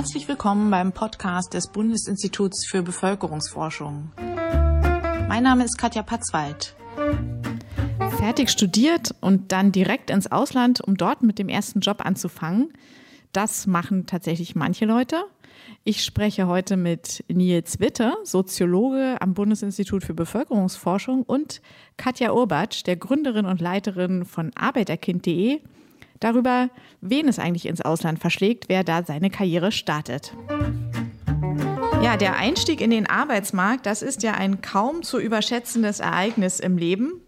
Herzlich willkommen beim Podcast des Bundesinstituts für Bevölkerungsforschung. Mein Name ist Katja Patzwald. Fertig studiert und dann direkt ins Ausland, um dort mit dem ersten Job anzufangen. Das machen tatsächlich manche Leute. Ich spreche heute mit Nils Witte, Soziologe am Bundesinstitut für Bevölkerungsforschung und Katja Urbatsch, der Gründerin und Leiterin von Arbeiterkind.de, darüber, wen es eigentlich ins Ausland verschlägt, wer da seine Karriere startet. Ja, der Einstieg in den Arbeitsmarkt, das ist ja ein kaum zu überschätzendes Ereignis im Leben.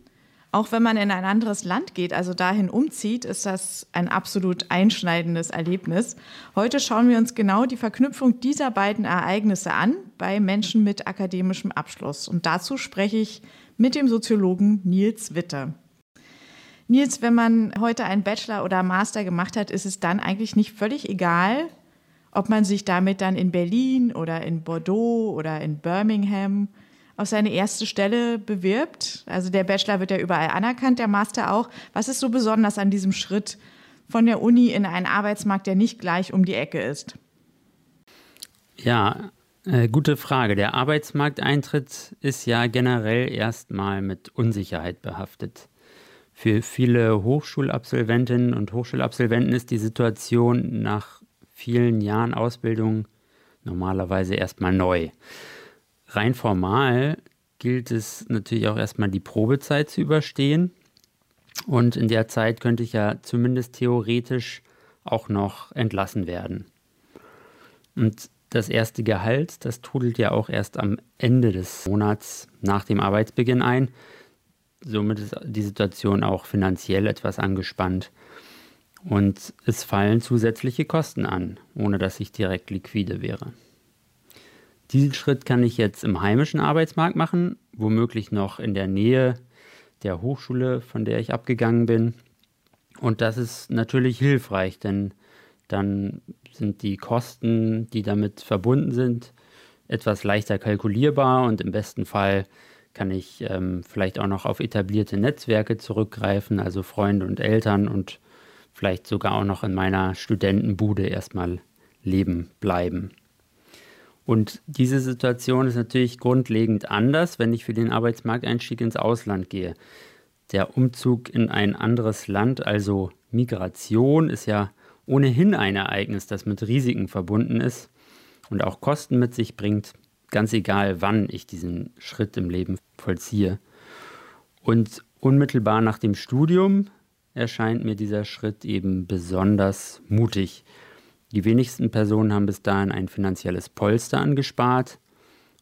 Auch wenn man in ein anderes Land geht, also dahin umzieht, ist das ein absolut einschneidendes Erlebnis. Heute schauen wir uns genau die Verknüpfung dieser beiden Ereignisse an bei Menschen mit akademischem Abschluss. Und dazu spreche ich mit dem Soziologen Nils Witte. Nils, wenn man heute einen Bachelor oder Master gemacht hat, ist es dann eigentlich nicht völlig egal, ob man sich damit dann in Berlin oder in Bordeaux oder in Birmingham auf seine erste Stelle bewirbt. Also der Bachelor wird ja überall anerkannt, der Master auch. Was ist so besonders an diesem Schritt von der Uni in einen Arbeitsmarkt, der nicht gleich um die Ecke ist? Ja, äh, gute Frage. Der Arbeitsmarkteintritt ist ja generell erstmal mit Unsicherheit behaftet. Für viele Hochschulabsolventinnen und Hochschulabsolventen ist die Situation nach vielen Jahren Ausbildung normalerweise erstmal neu rein formal gilt es natürlich auch erstmal die Probezeit zu überstehen. Und in der Zeit könnte ich ja zumindest theoretisch auch noch entlassen werden. Und das erste Gehalt, das trudelt ja auch erst am Ende des Monats nach dem Arbeitsbeginn ein. Somit ist die Situation auch finanziell etwas angespannt. Und es fallen zusätzliche Kosten an, ohne dass ich direkt liquide wäre. Diesen Schritt kann ich jetzt im heimischen Arbeitsmarkt machen, womöglich noch in der Nähe der Hochschule, von der ich abgegangen bin. Und das ist natürlich hilfreich, denn dann sind die Kosten, die damit verbunden sind, etwas leichter kalkulierbar und im besten Fall kann ich ähm, vielleicht auch noch auf etablierte Netzwerke zurückgreifen, also Freunde und Eltern und vielleicht sogar auch noch in meiner Studentenbude erstmal leben bleiben. Und diese Situation ist natürlich grundlegend anders, wenn ich für den Arbeitsmarkteinstieg ins Ausland gehe. Der Umzug in ein anderes Land, also Migration, ist ja ohnehin ein Ereignis, das mit Risiken verbunden ist und auch Kosten mit sich bringt, ganz egal, wann ich diesen Schritt im Leben vollziehe. Und unmittelbar nach dem Studium erscheint mir dieser Schritt eben besonders mutig. Die wenigsten Personen haben bis dahin ein finanzielles Polster angespart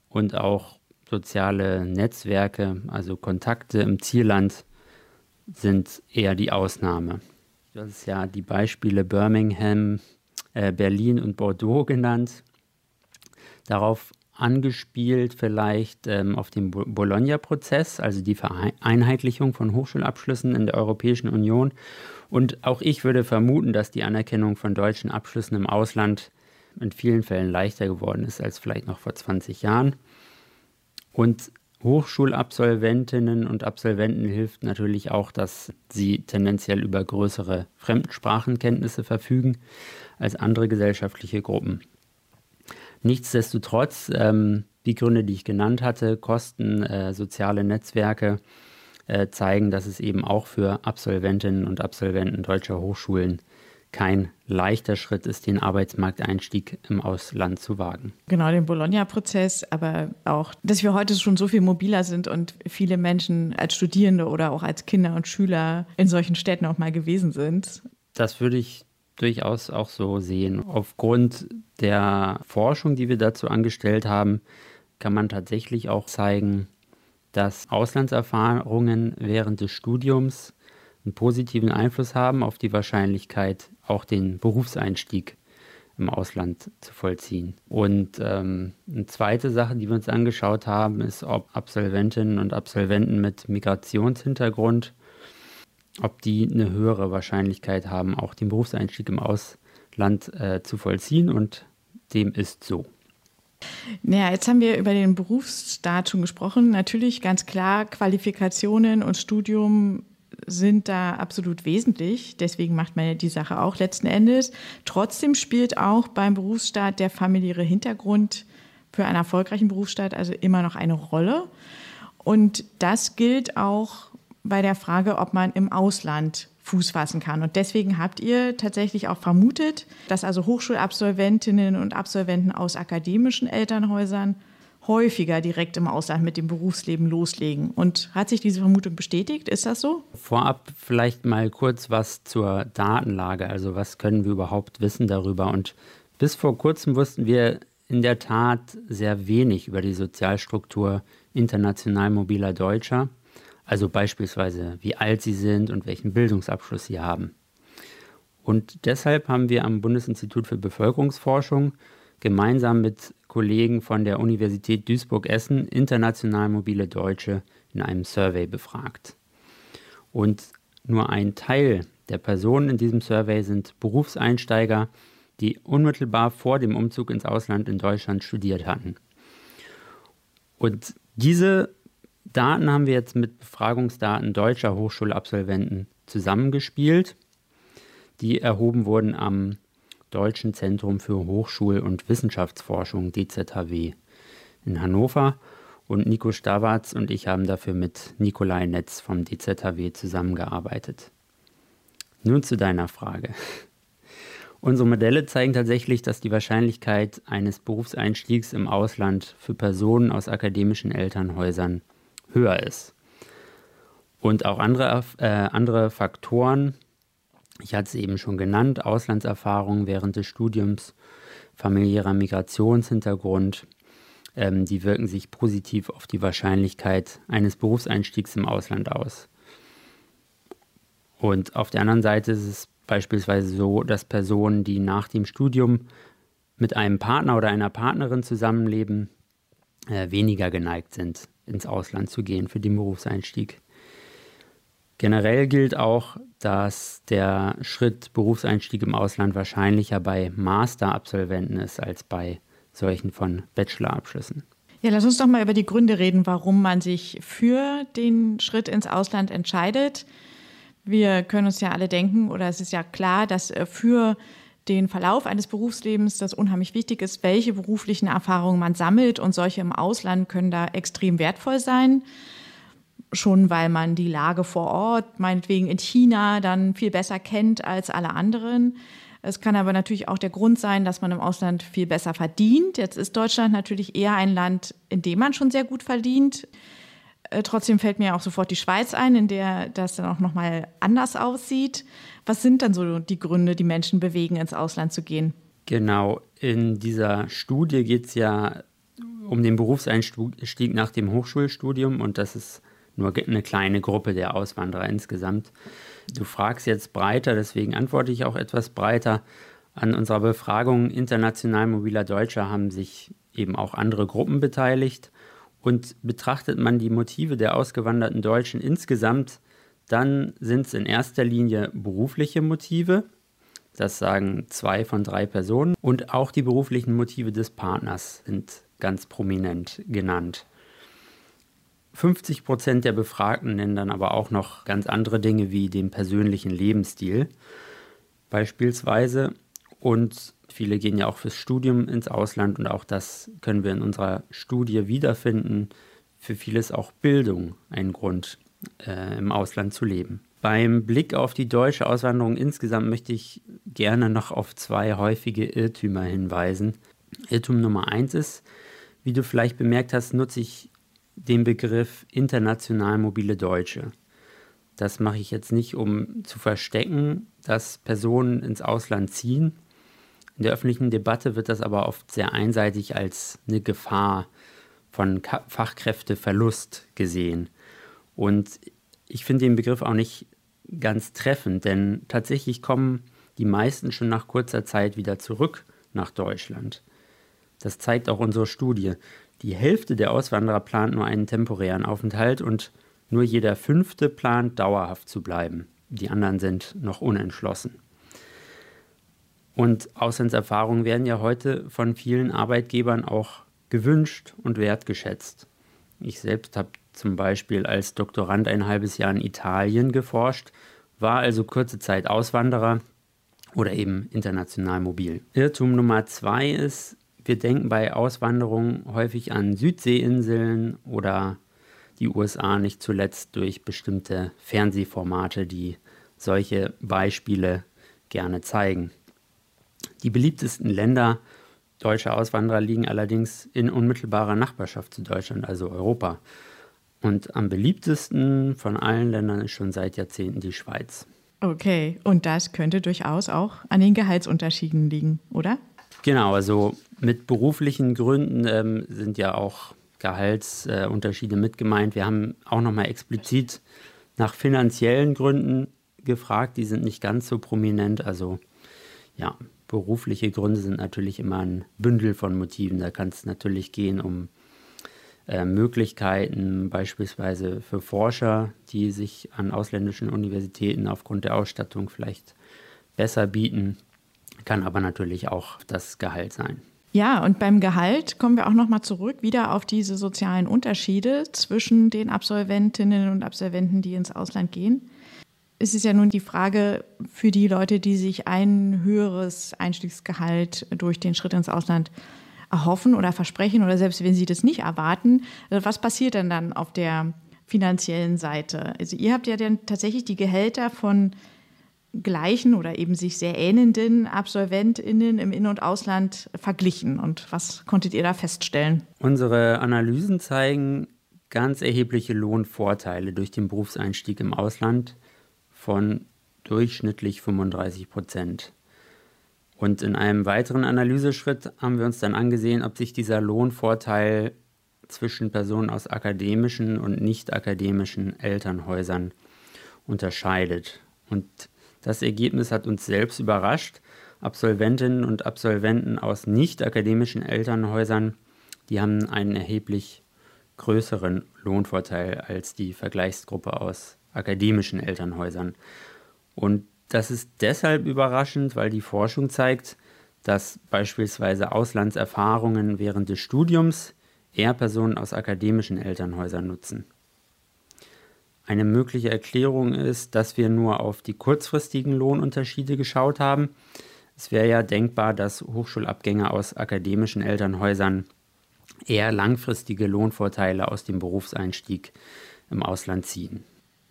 und auch soziale Netzwerke, also Kontakte im Zielland, sind eher die Ausnahme. Du hast ja die Beispiele Birmingham, äh, Berlin und Bordeaux genannt. Darauf angespielt vielleicht ähm, auf den Bologna-Prozess, also die Vereinheitlichung von Hochschulabschlüssen in der Europäischen Union. Und auch ich würde vermuten, dass die Anerkennung von deutschen Abschlüssen im Ausland in vielen Fällen leichter geworden ist als vielleicht noch vor 20 Jahren. Und Hochschulabsolventinnen und Absolventen hilft natürlich auch, dass sie tendenziell über größere Fremdsprachenkenntnisse verfügen als andere gesellschaftliche Gruppen. Nichtsdestotrotz, ähm, die Gründe, die ich genannt hatte, Kosten, äh, soziale Netzwerke, äh, zeigen, dass es eben auch für Absolventinnen und Absolventen deutscher Hochschulen kein leichter Schritt ist, den Arbeitsmarkteinstieg im Ausland zu wagen. Genau, den Bologna-Prozess, aber auch, dass wir heute schon so viel mobiler sind und viele Menschen als Studierende oder auch als Kinder und Schüler in solchen Städten auch mal gewesen sind. Das würde ich durchaus auch so sehen. Aufgrund der Forschung, die wir dazu angestellt haben, kann man tatsächlich auch zeigen, dass Auslandserfahrungen während des Studiums einen positiven Einfluss haben auf die Wahrscheinlichkeit, auch den Berufseinstieg im Ausland zu vollziehen. Und ähm, eine zweite Sache, die wir uns angeschaut haben, ist, ob Absolventinnen und Absolventen mit Migrationshintergrund ob die eine höhere Wahrscheinlichkeit haben, auch den Berufseinstieg im Ausland äh, zu vollziehen. Und dem ist so. Naja, jetzt haben wir über den Berufsstart schon gesprochen. Natürlich ganz klar, Qualifikationen und Studium sind da absolut wesentlich. Deswegen macht man ja die Sache auch letzten Endes. Trotzdem spielt auch beim Berufsstart der familiäre Hintergrund für einen erfolgreichen Berufsstart also immer noch eine Rolle. Und das gilt auch bei der Frage, ob man im Ausland Fuß fassen kann. Und deswegen habt ihr tatsächlich auch vermutet, dass also Hochschulabsolventinnen und Absolventen aus akademischen Elternhäusern häufiger direkt im Ausland mit dem Berufsleben loslegen. Und hat sich diese Vermutung bestätigt? Ist das so? Vorab vielleicht mal kurz was zur Datenlage. Also was können wir überhaupt wissen darüber? Und bis vor kurzem wussten wir in der Tat sehr wenig über die Sozialstruktur international mobiler Deutscher. Also beispielsweise, wie alt sie sind und welchen Bildungsabschluss sie haben. Und deshalb haben wir am Bundesinstitut für Bevölkerungsforschung gemeinsam mit Kollegen von der Universität Duisburg-Essen international mobile Deutsche in einem Survey befragt. Und nur ein Teil der Personen in diesem Survey sind Berufseinsteiger, die unmittelbar vor dem Umzug ins Ausland in Deutschland studiert hatten. Und diese Daten haben wir jetzt mit Befragungsdaten deutscher Hochschulabsolventen zusammengespielt, die erhoben wurden am Deutschen Zentrum für Hochschul- und Wissenschaftsforschung DZHW in Hannover. Und Nico Stawarz und ich haben dafür mit Nikolai Netz vom DZHW zusammengearbeitet. Nun zu deiner Frage. Unsere Modelle zeigen tatsächlich, dass die Wahrscheinlichkeit eines Berufseinstiegs im Ausland für Personen aus akademischen Elternhäusern höher ist. Und auch andere, äh, andere Faktoren ich hatte es eben schon genannt, Auslandserfahrungen während des Studiums, familiärer Migrationshintergrund, ähm, die wirken sich positiv auf die Wahrscheinlichkeit eines Berufseinstiegs im Ausland aus. Und auf der anderen Seite ist es beispielsweise so, dass Personen, die nach dem Studium mit einem Partner oder einer Partnerin zusammenleben, äh, weniger geneigt sind, ins Ausland zu gehen für den Berufseinstieg. Generell gilt auch, dass der Schritt Berufseinstieg im Ausland wahrscheinlicher bei Masterabsolventen ist als bei solchen von Bachelorabschlüssen. Ja, lass uns doch mal über die Gründe reden, warum man sich für den Schritt ins Ausland entscheidet. Wir können uns ja alle denken, oder es ist ja klar, dass äh, für den Verlauf eines Berufslebens das unheimlich wichtig ist, welche beruflichen Erfahrungen man sammelt. Und solche im Ausland können da extrem wertvoll sein schon weil man die Lage vor Ort, meinetwegen in China, dann viel besser kennt als alle anderen. Es kann aber natürlich auch der Grund sein, dass man im Ausland viel besser verdient. Jetzt ist Deutschland natürlich eher ein Land, in dem man schon sehr gut verdient. Äh, trotzdem fällt mir auch sofort die Schweiz ein, in der das dann auch noch mal anders aussieht. Was sind dann so die Gründe, die Menschen bewegen, ins Ausland zu gehen? Genau, in dieser Studie geht es ja um den Berufseinstieg nach dem Hochschulstudium und das ist nur eine kleine Gruppe der Auswanderer insgesamt. Du fragst jetzt breiter, deswegen antworte ich auch etwas breiter. An unserer Befragung international mobiler Deutscher haben sich eben auch andere Gruppen beteiligt. Und betrachtet man die Motive der ausgewanderten Deutschen insgesamt, dann sind es in erster Linie berufliche Motive. Das sagen zwei von drei Personen. Und auch die beruflichen Motive des Partners sind ganz prominent genannt. 50 Prozent der Befragten nennen dann aber auch noch ganz andere Dinge wie den persönlichen Lebensstil beispielsweise. Und viele gehen ja auch fürs Studium ins Ausland und auch das können wir in unserer Studie wiederfinden. Für viele ist auch Bildung ein Grund, äh, im Ausland zu leben. Beim Blick auf die deutsche Auswanderung insgesamt möchte ich gerne noch auf zwei häufige Irrtümer hinweisen. Irrtum Nummer eins ist, wie du vielleicht bemerkt hast, nutze ich den Begriff international mobile Deutsche. Das mache ich jetzt nicht, um zu verstecken, dass Personen ins Ausland ziehen. In der öffentlichen Debatte wird das aber oft sehr einseitig als eine Gefahr von Fachkräfteverlust gesehen. Und ich finde den Begriff auch nicht ganz treffend, denn tatsächlich kommen die meisten schon nach kurzer Zeit wieder zurück nach Deutschland. Das zeigt auch unsere Studie. Die Hälfte der Auswanderer plant nur einen temporären Aufenthalt und nur jeder fünfte plant dauerhaft zu bleiben. Die anderen sind noch unentschlossen. Und Auslandserfahrungen werden ja heute von vielen Arbeitgebern auch gewünscht und wertgeschätzt. Ich selbst habe zum Beispiel als Doktorand ein halbes Jahr in Italien geforscht, war also kurze Zeit Auswanderer oder eben international mobil. Irrtum Nummer zwei ist, wir denken bei Auswanderung häufig an Südseeinseln oder die USA nicht zuletzt durch bestimmte Fernsehformate, die solche Beispiele gerne zeigen. Die beliebtesten Länder deutscher Auswanderer liegen allerdings in unmittelbarer Nachbarschaft zu Deutschland, also Europa. Und am beliebtesten von allen Ländern ist schon seit Jahrzehnten die Schweiz. Okay, und das könnte durchaus auch an den Gehaltsunterschieden liegen, oder? Genau, also mit beruflichen Gründen ähm, sind ja auch Gehaltsunterschiede äh, mit gemeint. Wir haben auch nochmal explizit nach finanziellen Gründen gefragt, die sind nicht ganz so prominent. Also ja, berufliche Gründe sind natürlich immer ein Bündel von Motiven. Da kann es natürlich gehen um äh, Möglichkeiten, beispielsweise für Forscher, die sich an ausländischen Universitäten aufgrund der Ausstattung vielleicht besser bieten. Kann aber natürlich auch das Gehalt sein. Ja, und beim Gehalt kommen wir auch nochmal zurück wieder auf diese sozialen Unterschiede zwischen den Absolventinnen und Absolventen, die ins Ausland gehen es ist ja nun die Frage für die Leute, die sich ein höheres Einstiegsgehalt durch den Schritt ins Ausland erhoffen oder versprechen oder selbst wenn sie das nicht erwarten, äh, was passiert denn dann auf der finanziellen Seite? Also ihr habt ja dann tatsächlich die Gehälter von gleichen oder eben sich sehr ähnelnden AbsolventInnen im In- und Ausland verglichen. Und was konntet ihr da feststellen? Unsere Analysen zeigen ganz erhebliche Lohnvorteile durch den Berufseinstieg im Ausland von durchschnittlich 35 Prozent. Und in einem weiteren Analyseschritt haben wir uns dann angesehen, ob sich dieser Lohnvorteil zwischen Personen aus akademischen und nicht akademischen Elternhäusern unterscheidet. Und das Ergebnis hat uns selbst überrascht. Absolventinnen und Absolventen aus nicht akademischen Elternhäusern, die haben einen erheblich größeren Lohnvorteil als die Vergleichsgruppe aus akademischen Elternhäusern. Und das ist deshalb überraschend, weil die Forschung zeigt, dass beispielsweise Auslandserfahrungen während des Studiums eher Personen aus akademischen Elternhäusern nutzen. Eine mögliche Erklärung ist, dass wir nur auf die kurzfristigen Lohnunterschiede geschaut haben. Es wäre ja denkbar, dass Hochschulabgänger aus akademischen Elternhäusern eher langfristige Lohnvorteile aus dem Berufseinstieg im Ausland ziehen.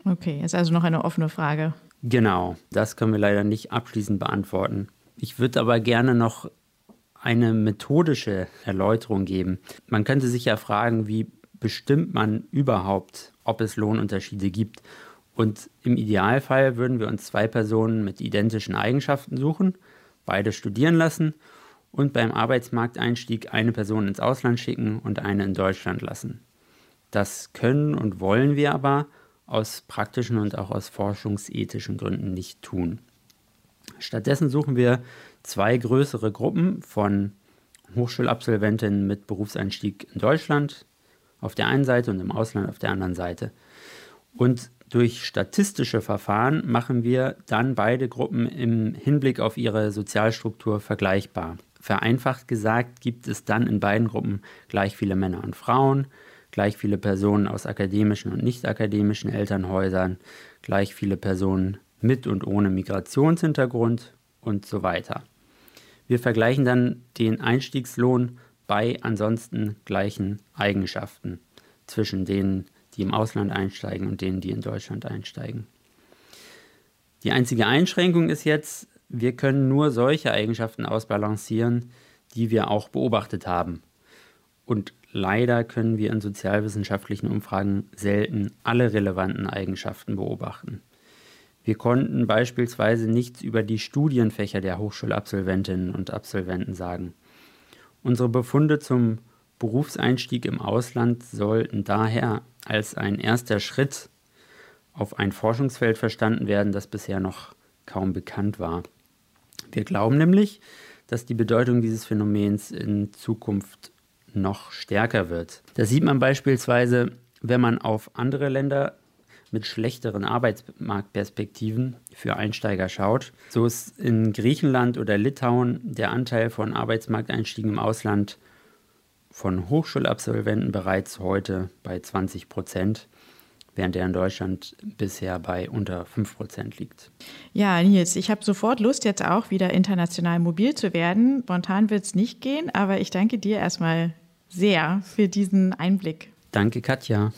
Okay, ist also noch eine offene Frage. Genau, das können wir leider nicht abschließend beantworten. Ich würde aber gerne noch eine methodische Erläuterung geben. Man könnte sich ja fragen, wie bestimmt man überhaupt, ob es Lohnunterschiede gibt. Und im Idealfall würden wir uns zwei Personen mit identischen Eigenschaften suchen, beide studieren lassen und beim Arbeitsmarkteinstieg eine Person ins Ausland schicken und eine in Deutschland lassen. Das können und wollen wir aber aus praktischen und auch aus forschungsethischen Gründen nicht tun. Stattdessen suchen wir zwei größere Gruppen von Hochschulabsolventinnen mit Berufseinstieg in Deutschland auf der einen Seite und im Ausland auf der anderen Seite. Und durch statistische Verfahren machen wir dann beide Gruppen im Hinblick auf ihre Sozialstruktur vergleichbar. Vereinfacht gesagt gibt es dann in beiden Gruppen gleich viele Männer und Frauen, gleich viele Personen aus akademischen und nicht akademischen Elternhäusern, gleich viele Personen mit und ohne Migrationshintergrund und so weiter. Wir vergleichen dann den Einstiegslohn bei ansonsten gleichen Eigenschaften zwischen denen, die im Ausland einsteigen und denen, die in Deutschland einsteigen. Die einzige Einschränkung ist jetzt, wir können nur solche Eigenschaften ausbalancieren, die wir auch beobachtet haben. Und leider können wir in sozialwissenschaftlichen Umfragen selten alle relevanten Eigenschaften beobachten. Wir konnten beispielsweise nichts über die Studienfächer der Hochschulabsolventinnen und Absolventen sagen. Unsere Befunde zum Berufseinstieg im Ausland sollten daher als ein erster Schritt auf ein Forschungsfeld verstanden werden, das bisher noch kaum bekannt war. Wir glauben nämlich, dass die Bedeutung dieses Phänomens in Zukunft noch stärker wird. Das sieht man beispielsweise, wenn man auf andere Länder mit schlechteren Arbeitsmarktperspektiven für Einsteiger schaut. So ist in Griechenland oder Litauen der Anteil von Arbeitsmarkteinstiegen im Ausland von Hochschulabsolventen bereits heute bei 20 Prozent, während er in Deutschland bisher bei unter 5 Prozent liegt. Ja, Nils, ich habe sofort Lust, jetzt auch wieder international mobil zu werden. Spontan wird es nicht gehen, aber ich danke dir erstmal sehr für diesen Einblick. Danke, Katja.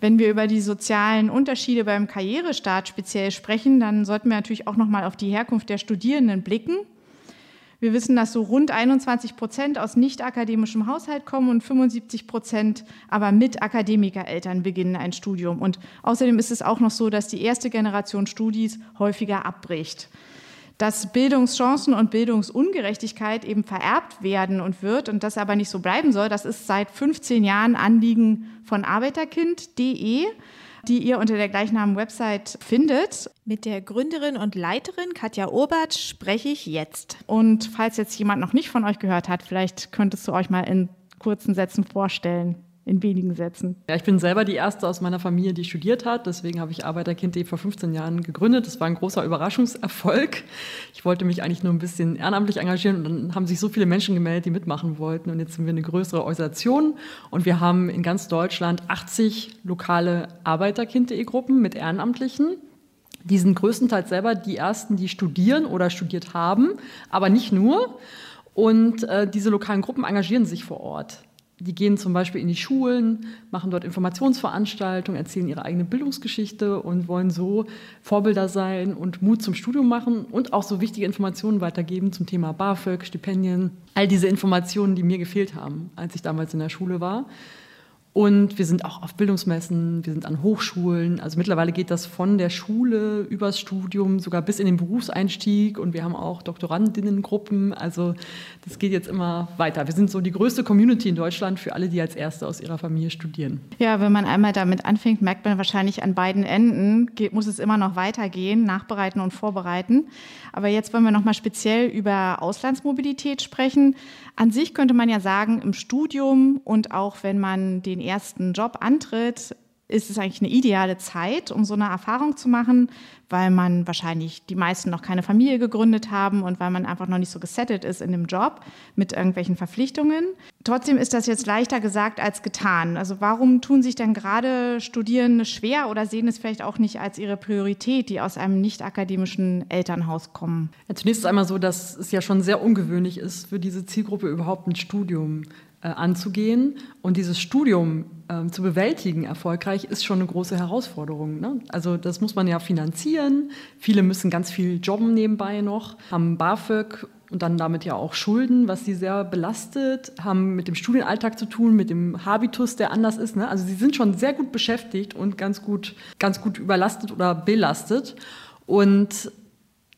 Wenn wir über die sozialen Unterschiede beim Karrierestart speziell sprechen, dann sollten wir natürlich auch noch mal auf die Herkunft der Studierenden blicken. Wir wissen, dass so rund 21 Prozent aus nicht akademischem Haushalt kommen und 75 Prozent aber mit Akademikereltern beginnen ein Studium. Und außerdem ist es auch noch so, dass die erste Generation Studis häufiger abbricht. Dass Bildungschancen und Bildungsungerechtigkeit eben vererbt werden und wird und das aber nicht so bleiben soll, das ist seit 15 Jahren Anliegen von arbeiterkind.de die ihr unter der gleichnamigen Website findet. Mit der Gründerin und Leiterin Katja Obert spreche ich jetzt. Und falls jetzt jemand noch nicht von euch gehört hat, vielleicht könntest du euch mal in kurzen Sätzen vorstellen in wenigen Sätzen. Ja, ich bin selber die erste aus meiner Familie, die studiert hat. Deswegen habe ich Arbeiterkind.de vor 15 Jahren gegründet. Das war ein großer Überraschungserfolg. Ich wollte mich eigentlich nur ein bisschen ehrenamtlich engagieren und dann haben sich so viele Menschen gemeldet, die mitmachen wollten. Und jetzt sind wir eine größere Organisation und wir haben in ganz Deutschland 80 lokale Arbeiterkind.de Gruppen mit Ehrenamtlichen. Die sind größtenteils selber die ersten, die studieren oder studiert haben, aber nicht nur. Und äh, diese lokalen Gruppen engagieren sich vor Ort. Die gehen zum Beispiel in die Schulen, machen dort Informationsveranstaltungen, erzählen ihre eigene Bildungsgeschichte und wollen so Vorbilder sein und Mut zum Studium machen und auch so wichtige Informationen weitergeben zum Thema BAföG, Stipendien. All diese Informationen, die mir gefehlt haben, als ich damals in der Schule war. Und wir sind auch auf Bildungsmessen, wir sind an Hochschulen. Also mittlerweile geht das von der Schule übers Studium, sogar bis in den Berufseinstieg. Und wir haben auch Doktorandinnengruppen. Also das geht jetzt immer weiter. Wir sind so die größte Community in Deutschland für alle, die als Erste aus ihrer Familie studieren. Ja, wenn man einmal damit anfängt, merkt man wahrscheinlich an beiden Enden, geht, muss es immer noch weitergehen, nachbereiten und vorbereiten. Aber jetzt wollen wir noch mal speziell über Auslandsmobilität sprechen. An sich könnte man ja sagen, im Studium und auch wenn man den ersten Job antritt, ist es eigentlich eine ideale Zeit, um so eine Erfahrung zu machen, weil man wahrscheinlich die meisten noch keine Familie gegründet haben und weil man einfach noch nicht so gesettet ist in dem Job mit irgendwelchen Verpflichtungen. Trotzdem ist das jetzt leichter gesagt als getan. Also warum tun sich denn gerade Studierende schwer oder sehen es vielleicht auch nicht als ihre Priorität, die aus einem nicht akademischen Elternhaus kommen? Ja, zunächst einmal so, dass es ja schon sehr ungewöhnlich ist, für diese Zielgruppe überhaupt ein Studium anzugehen. Und dieses Studium äh, zu bewältigen erfolgreich ist schon eine große Herausforderung. Ne? Also das muss man ja finanzieren. Viele müssen ganz viel jobben nebenbei noch, haben BAföG und dann damit ja auch Schulden, was sie sehr belastet, haben mit dem Studienalltag zu tun, mit dem Habitus, der anders ist. Ne? Also sie sind schon sehr gut beschäftigt und ganz gut, ganz gut überlastet oder belastet. Und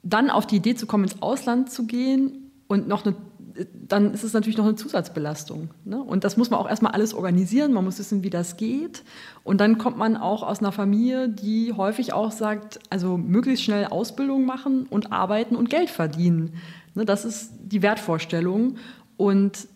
dann auf die Idee zu kommen, ins Ausland zu gehen und noch eine dann ist es natürlich noch eine Zusatzbelastung. Ne? Und das muss man auch erstmal alles organisieren, man muss wissen, wie das geht. Und dann kommt man auch aus einer Familie, die häufig auch sagt, also möglichst schnell Ausbildung machen und arbeiten und Geld verdienen. Ne? Das ist die Wertvorstellung. Und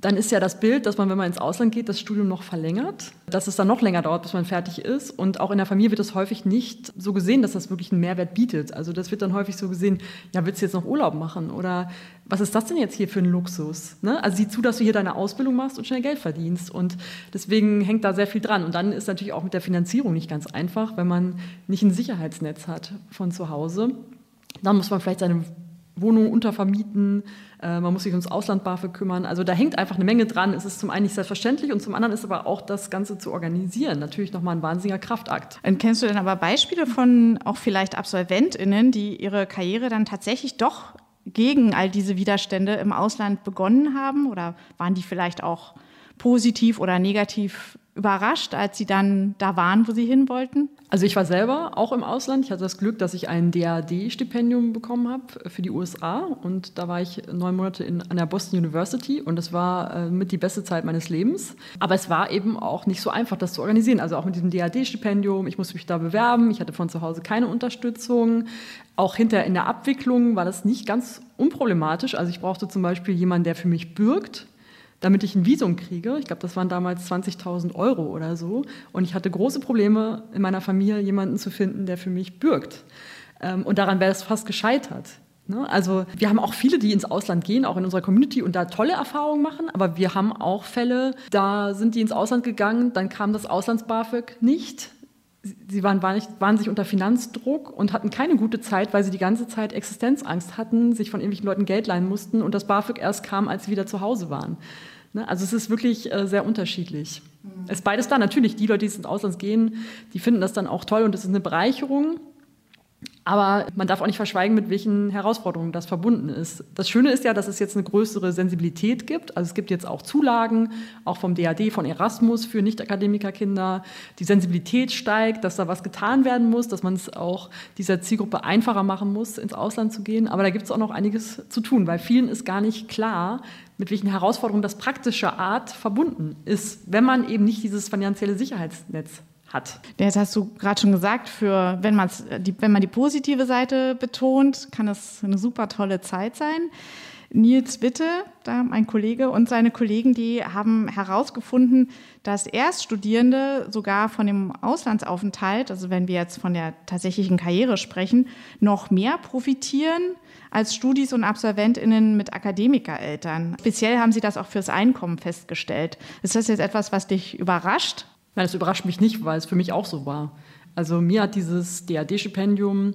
dann ist ja das Bild, dass man, wenn man ins Ausland geht, das Studium noch verlängert, dass es dann noch länger dauert, bis man fertig ist. Und auch in der Familie wird es häufig nicht so gesehen, dass das wirklich einen Mehrwert bietet. Also das wird dann häufig so gesehen, ja, willst du jetzt noch Urlaub machen? Oder was ist das denn jetzt hier für ein Luxus? Ne? Also sieh zu, dass du hier deine Ausbildung machst und schnell Geld verdienst. Und deswegen hängt da sehr viel dran. Und dann ist natürlich auch mit der Finanzierung nicht ganz einfach, wenn man nicht ein Sicherheitsnetz hat von zu Hause. Dann muss man vielleicht seine Wohnung untervermieten, man muss sich ums Ausland BAföG kümmern. Also da hängt einfach eine Menge dran. Es ist zum einen nicht selbstverständlich und zum anderen ist aber auch das Ganze zu organisieren natürlich nochmal ein wahnsinniger Kraftakt. Und kennst du denn aber Beispiele von auch vielleicht AbsolventInnen, die ihre Karriere dann tatsächlich doch gegen all diese Widerstände im Ausland begonnen haben? Oder waren die vielleicht auch positiv oder negativ überrascht, als Sie dann da waren, wo Sie hin wollten? Also ich war selber auch im Ausland. Ich hatte das Glück, dass ich ein DAD-Stipendium bekommen habe für die USA. Und da war ich neun Monate in, an der Boston University und das war äh, mit die beste Zeit meines Lebens. Aber es war eben auch nicht so einfach, das zu organisieren. Also auch mit diesem DAD-Stipendium. Ich musste mich da bewerben. Ich hatte von zu Hause keine Unterstützung. Auch hinterher in der Abwicklung war das nicht ganz unproblematisch. Also ich brauchte zum Beispiel jemanden, der für mich bürgt damit ich ein Visum kriege. Ich glaube, das waren damals 20.000 Euro oder so. Und ich hatte große Probleme in meiner Familie, jemanden zu finden, der für mich bürgt. Ähm, und daran wäre es fast gescheitert. Ne? Also wir haben auch viele, die ins Ausland gehen, auch in unserer Community und da tolle Erfahrungen machen, aber wir haben auch Fälle, da sind die ins Ausland gegangen, dann kam das Auslands-BAföG nicht. Sie waren, waren, nicht, waren sich unter Finanzdruck und hatten keine gute Zeit, weil sie die ganze Zeit Existenzangst hatten, sich von irgendwelchen Leuten Geld leihen mussten und das BAföG erst kam, als sie wieder zu Hause waren. Ne? Also es ist wirklich äh, sehr unterschiedlich. Mhm. Es ist beides da. Natürlich, die Leute, die ins Ausland gehen, die finden das dann auch toll und es ist eine Bereicherung. Aber man darf auch nicht verschweigen, mit welchen Herausforderungen das verbunden ist. Das Schöne ist ja, dass es jetzt eine größere Sensibilität gibt. Also es gibt jetzt auch Zulagen, auch vom DAD, von Erasmus für Nicht-Akademikerkinder. Die Sensibilität steigt, dass da was getan werden muss, dass man es auch dieser Zielgruppe einfacher machen muss, ins Ausland zu gehen. Aber da gibt es auch noch einiges zu tun, weil vielen ist gar nicht klar, mit welchen Herausforderungen das praktischer Art verbunden ist, wenn man eben nicht dieses finanzielle Sicherheitsnetz hat. Jetzt hast du gerade schon gesagt, für, wenn, die, wenn man die positive Seite betont, kann es eine super tolle Zeit sein. Nils Witte, da mein Kollege und seine Kollegen, die haben herausgefunden, dass Erststudierende sogar von dem Auslandsaufenthalt, also wenn wir jetzt von der tatsächlichen Karriere sprechen, noch mehr profitieren als Studis und Absolventinnen mit Akademikereltern. Speziell haben sie das auch fürs Einkommen festgestellt. Ist das jetzt etwas, was dich überrascht? Nein, das überrascht mich nicht, weil es für mich auch so war. Also mir hat dieses DAD-Stipendium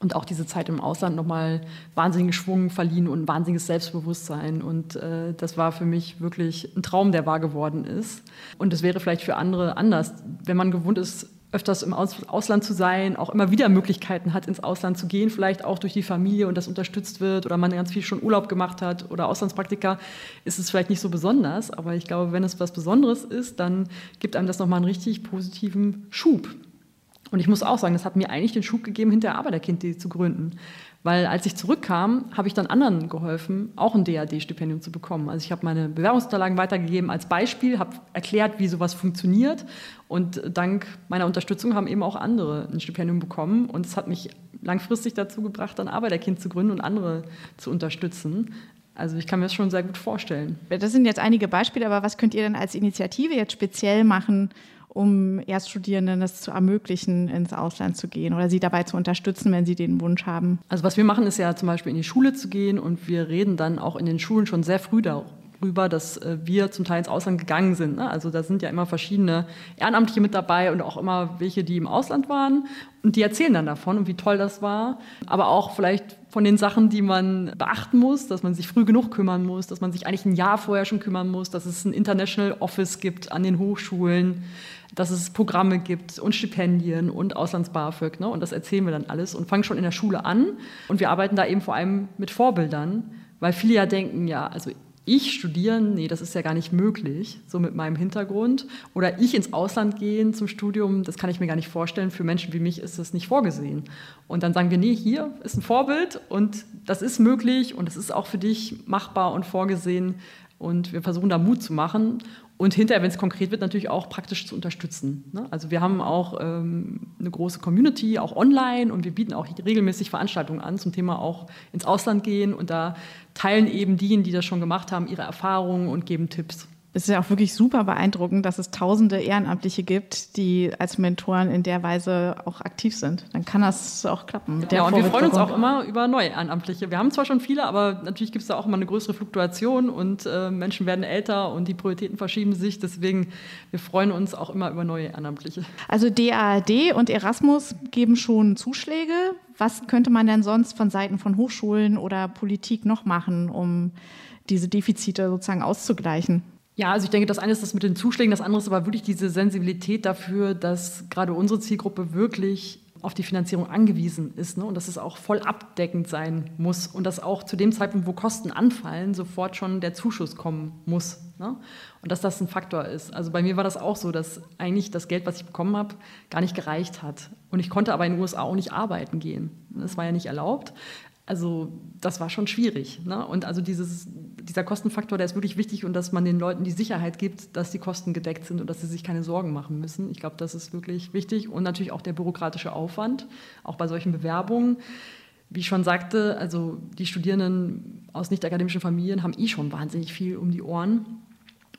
und auch diese Zeit im Ausland nochmal wahnsinnigen Schwung verliehen und ein wahnsinniges Selbstbewusstsein. Und äh, das war für mich wirklich ein Traum, der wahr geworden ist. Und es wäre vielleicht für andere anders, wenn man gewohnt ist, öfters im Ausland zu sein, auch immer wieder Möglichkeiten hat, ins Ausland zu gehen, vielleicht auch durch die Familie und das unterstützt wird oder man ganz viel schon Urlaub gemacht hat oder Auslandspraktika, ist es vielleicht nicht so besonders. Aber ich glaube, wenn es was Besonderes ist, dann gibt einem das nochmal einen richtig positiven Schub. Und ich muss auch sagen, das hat mir eigentlich den Schub gegeben, hinter Arbeiterkind.de zu gründen. Weil als ich zurückkam, habe ich dann anderen geholfen, auch ein DAD-Stipendium zu bekommen. Also ich habe meine Bewerbungsunterlagen weitergegeben als Beispiel, habe erklärt, wie sowas funktioniert. Und dank meiner Unterstützung haben eben auch andere ein Stipendium bekommen. Und es hat mich langfristig dazu gebracht, ein Arbeiterkind zu gründen und andere zu unterstützen. Also ich kann mir das schon sehr gut vorstellen. Das sind jetzt einige Beispiele, aber was könnt ihr denn als Initiative jetzt speziell machen, um Erststudierenden es zu ermöglichen, ins Ausland zu gehen oder sie dabei zu unterstützen, wenn sie den Wunsch haben? Also was wir machen, ist ja zum Beispiel in die Schule zu gehen und wir reden dann auch in den Schulen schon sehr früh darüber, dass äh, wir zum Teil ins Ausland gegangen sind. Ne? Also da sind ja immer verschiedene Ehrenamtliche mit dabei und auch immer welche, die im Ausland waren. Und die erzählen dann davon und wie toll das war. Aber auch vielleicht von den Sachen, die man beachten muss, dass man sich früh genug kümmern muss, dass man sich eigentlich ein Jahr vorher schon kümmern muss, dass es ein International Office gibt an den Hochschulen, dass es Programme gibt und Stipendien und Auslands-BAföG. Ne? Und das erzählen wir dann alles und fangen schon in der Schule an. Und wir arbeiten da eben vor allem mit Vorbildern, weil viele ja denken, ja, also ich studieren, nee, das ist ja gar nicht möglich, so mit meinem Hintergrund. Oder ich ins Ausland gehen zum Studium, das kann ich mir gar nicht vorstellen. Für Menschen wie mich ist das nicht vorgesehen. Und dann sagen wir, nee, hier ist ein Vorbild und das ist möglich und es ist auch für dich machbar und vorgesehen. Und wir versuchen da Mut zu machen und hinterher, wenn es konkret wird, natürlich auch praktisch zu unterstützen. Ne? Also wir haben auch ähm, eine große Community, auch online, und wir bieten auch regelmäßig Veranstaltungen an zum Thema auch ins Ausland gehen. Und da teilen eben diejenigen, die das schon gemacht haben, ihre Erfahrungen und geben Tipps es ist ja auch wirklich super beeindruckend, dass es tausende Ehrenamtliche gibt, die als Mentoren in der Weise auch aktiv sind. Dann kann das auch klappen. Mit der ja, und wir freuen uns auch immer über neue Ehrenamtliche. Wir haben zwar schon viele, aber natürlich gibt es da auch immer eine größere Fluktuation und äh, Menschen werden älter und die Prioritäten verschieben sich. Deswegen, wir freuen uns auch immer über neue Ehrenamtliche. Also DAAD und Erasmus geben schon Zuschläge. Was könnte man denn sonst von Seiten von Hochschulen oder Politik noch machen, um diese Defizite sozusagen auszugleichen? Ja, also ich denke, das eine ist das mit den Zuschlägen, das andere ist aber wirklich diese Sensibilität dafür, dass gerade unsere Zielgruppe wirklich auf die Finanzierung angewiesen ist ne? und dass es auch voll abdeckend sein muss und dass auch zu dem Zeitpunkt, wo Kosten anfallen, sofort schon der Zuschuss kommen muss. Ne? Und dass das ein Faktor ist. Also bei mir war das auch so, dass eigentlich das Geld, was ich bekommen habe, gar nicht gereicht hat. Und ich konnte aber in den USA auch nicht arbeiten gehen. Das war ja nicht erlaubt. Also das war schon schwierig. Ne? Und also dieses, dieser Kostenfaktor, der ist wirklich wichtig und dass man den Leuten die Sicherheit gibt, dass die Kosten gedeckt sind und dass sie sich keine Sorgen machen müssen. Ich glaube, das ist wirklich wichtig. Und natürlich auch der bürokratische Aufwand, auch bei solchen Bewerbungen. Wie ich schon sagte, also die Studierenden aus nicht-akademischen Familien haben eh schon wahnsinnig viel um die Ohren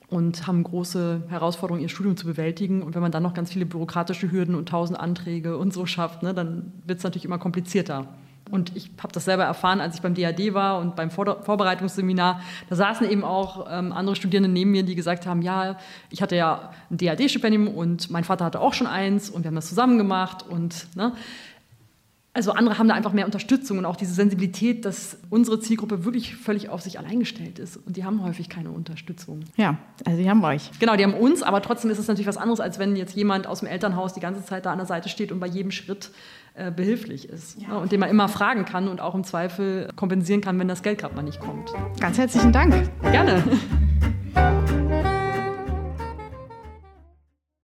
und haben große Herausforderungen, ihr Studium zu bewältigen. Und wenn man dann noch ganz viele bürokratische Hürden und tausend Anträge und so schafft, ne, dann wird es natürlich immer komplizierter. Und ich habe das selber erfahren, als ich beim DAD war und beim Vor Vorbereitungsseminar. Da saßen eben auch ähm, andere Studierende neben mir, die gesagt haben, ja, ich hatte ja ein DAD-Stipendium und mein Vater hatte auch schon eins und wir haben das zusammen gemacht. Und ne, also andere haben da einfach mehr Unterstützung und auch diese Sensibilität, dass unsere Zielgruppe wirklich völlig auf sich allein gestellt ist. Und die haben häufig keine Unterstützung. Ja, also die haben euch. Genau, die haben uns, aber trotzdem ist es natürlich was anderes, als wenn jetzt jemand aus dem Elternhaus die ganze Zeit da an der Seite steht und bei jedem Schritt äh, behilflich ist. Ja. Und den man immer fragen kann und auch im Zweifel kompensieren kann, wenn das Geld gerade mal nicht kommt. Ganz herzlichen Dank. Gerne.